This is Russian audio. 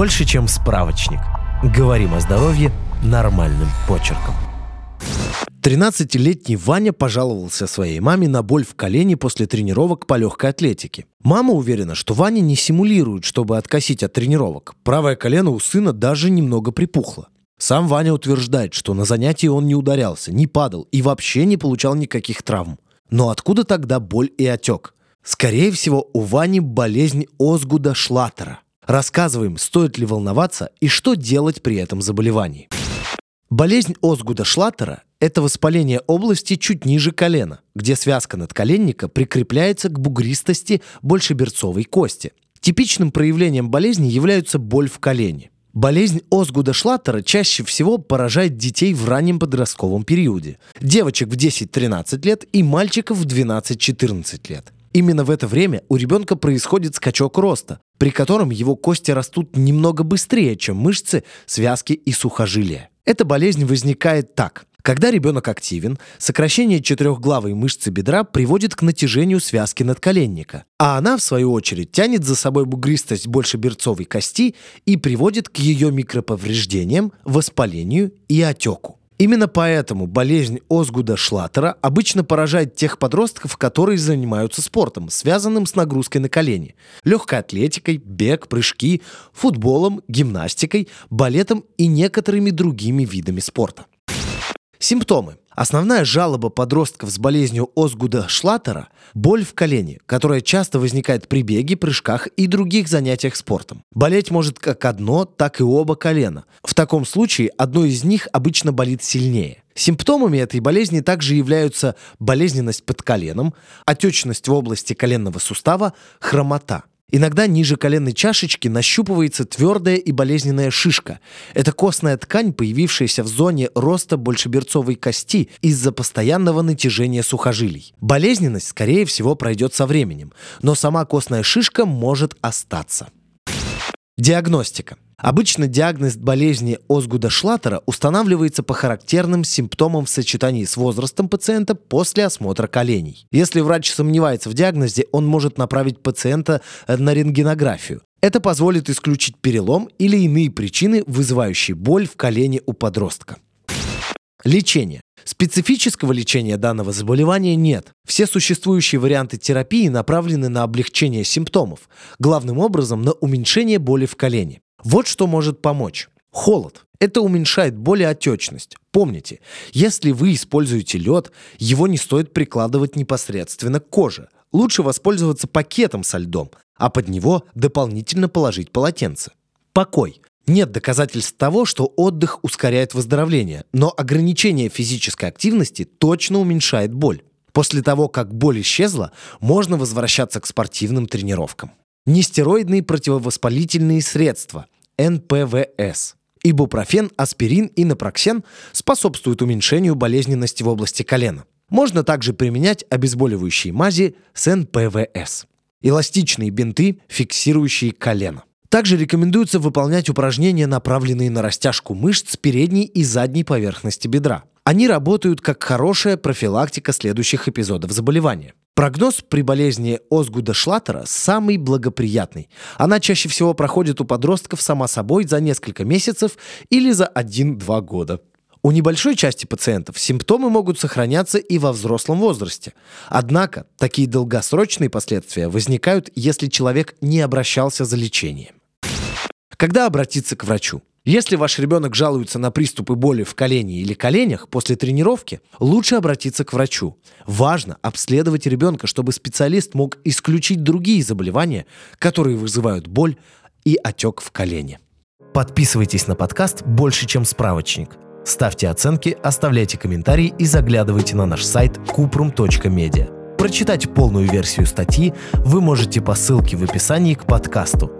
больше, чем справочник. Говорим о здоровье нормальным почерком. 13-летний Ваня пожаловался своей маме на боль в колене после тренировок по легкой атлетике. Мама уверена, что Ваня не симулирует, чтобы откосить от тренировок. Правое колено у сына даже немного припухло. Сам Ваня утверждает, что на занятии он не ударялся, не падал и вообще не получал никаких травм. Но откуда тогда боль и отек? Скорее всего, у Вани болезнь Озгуда Шлаттера. Рассказываем, стоит ли волноваться и что делать при этом заболевании. Болезнь Озгуда Шлаттера – это воспаление области чуть ниже колена, где связка надколенника прикрепляется к бугристости большеберцовой кости. Типичным проявлением болезни являются боль в колене. Болезнь Озгуда Шлаттера чаще всего поражает детей в раннем подростковом периоде. Девочек в 10-13 лет и мальчиков в 12-14 лет. Именно в это время у ребенка происходит скачок роста, при котором его кости растут немного быстрее, чем мышцы, связки и сухожилия. Эта болезнь возникает так. Когда ребенок активен, сокращение четырехглавой мышцы бедра приводит к натяжению связки надколенника, а она, в свою очередь, тянет за собой бугристость большеберцовой кости и приводит к ее микроповреждениям, воспалению и отеку. Именно поэтому болезнь Озгуда Шлаттера обычно поражает тех подростков, которые занимаются спортом, связанным с нагрузкой на колени, легкой атлетикой, бег, прыжки, футболом, гимнастикой, балетом и некоторыми другими видами спорта. Симптомы. Основная жалоба подростков с болезнью Озгуда Шлаттера – боль в колене, которая часто возникает при беге, прыжках и других занятиях спортом. Болеть может как одно, так и оба колена. В таком случае одно из них обычно болит сильнее. Симптомами этой болезни также являются болезненность под коленом, отечность в области коленного сустава, хромота. Иногда ниже коленной чашечки нащупывается твердая и болезненная шишка. Это костная ткань, появившаяся в зоне роста большеберцовой кости из-за постоянного натяжения сухожилий. Болезненность, скорее всего, пройдет со временем, но сама костная шишка может остаться. Диагностика. Обычно диагноз болезни Озгуда Шлаттера устанавливается по характерным симптомам в сочетании с возрастом пациента после осмотра коленей. Если врач сомневается в диагнозе, он может направить пациента на рентгенографию. Это позволит исключить перелом или иные причины, вызывающие боль в колене у подростка. Лечение. Специфического лечения данного заболевания нет. Все существующие варианты терапии направлены на облегчение симптомов, главным образом на уменьшение боли в колене. Вот что может помочь. Холод. Это уменьшает боль и отечность. Помните, если вы используете лед, его не стоит прикладывать непосредственно к коже. Лучше воспользоваться пакетом со льдом, а под него дополнительно положить полотенце. Покой. Нет доказательств того, что отдых ускоряет выздоровление, но ограничение физической активности точно уменьшает боль. После того, как боль исчезла, можно возвращаться к спортивным тренировкам. Нестероидные противовоспалительные средства – НПВС. Ибупрофен, аспирин и напроксен способствуют уменьшению болезненности в области колена. Можно также применять обезболивающие мази с НПВС. Эластичные бинты, фиксирующие колено. Также рекомендуется выполнять упражнения, направленные на растяжку мышц передней и задней поверхности бедра. Они работают как хорошая профилактика следующих эпизодов заболевания. Прогноз при болезни Озгуда Шлаттера самый благоприятный. Она чаще всего проходит у подростков сама собой за несколько месяцев или за 1-2 года. У небольшой части пациентов симптомы могут сохраняться и во взрослом возрасте. Однако такие долгосрочные последствия возникают, если человек не обращался за лечением. Когда обратиться к врачу? Если ваш ребенок жалуется на приступы боли в колене или коленях после тренировки, лучше обратиться к врачу. Важно обследовать ребенка, чтобы специалист мог исключить другие заболевания, которые вызывают боль и отек в колене. Подписывайтесь на подкаст «Больше, чем справочник». Ставьте оценки, оставляйте комментарии и заглядывайте на наш сайт kuprum.media. Прочитать полную версию статьи вы можете по ссылке в описании к подкасту –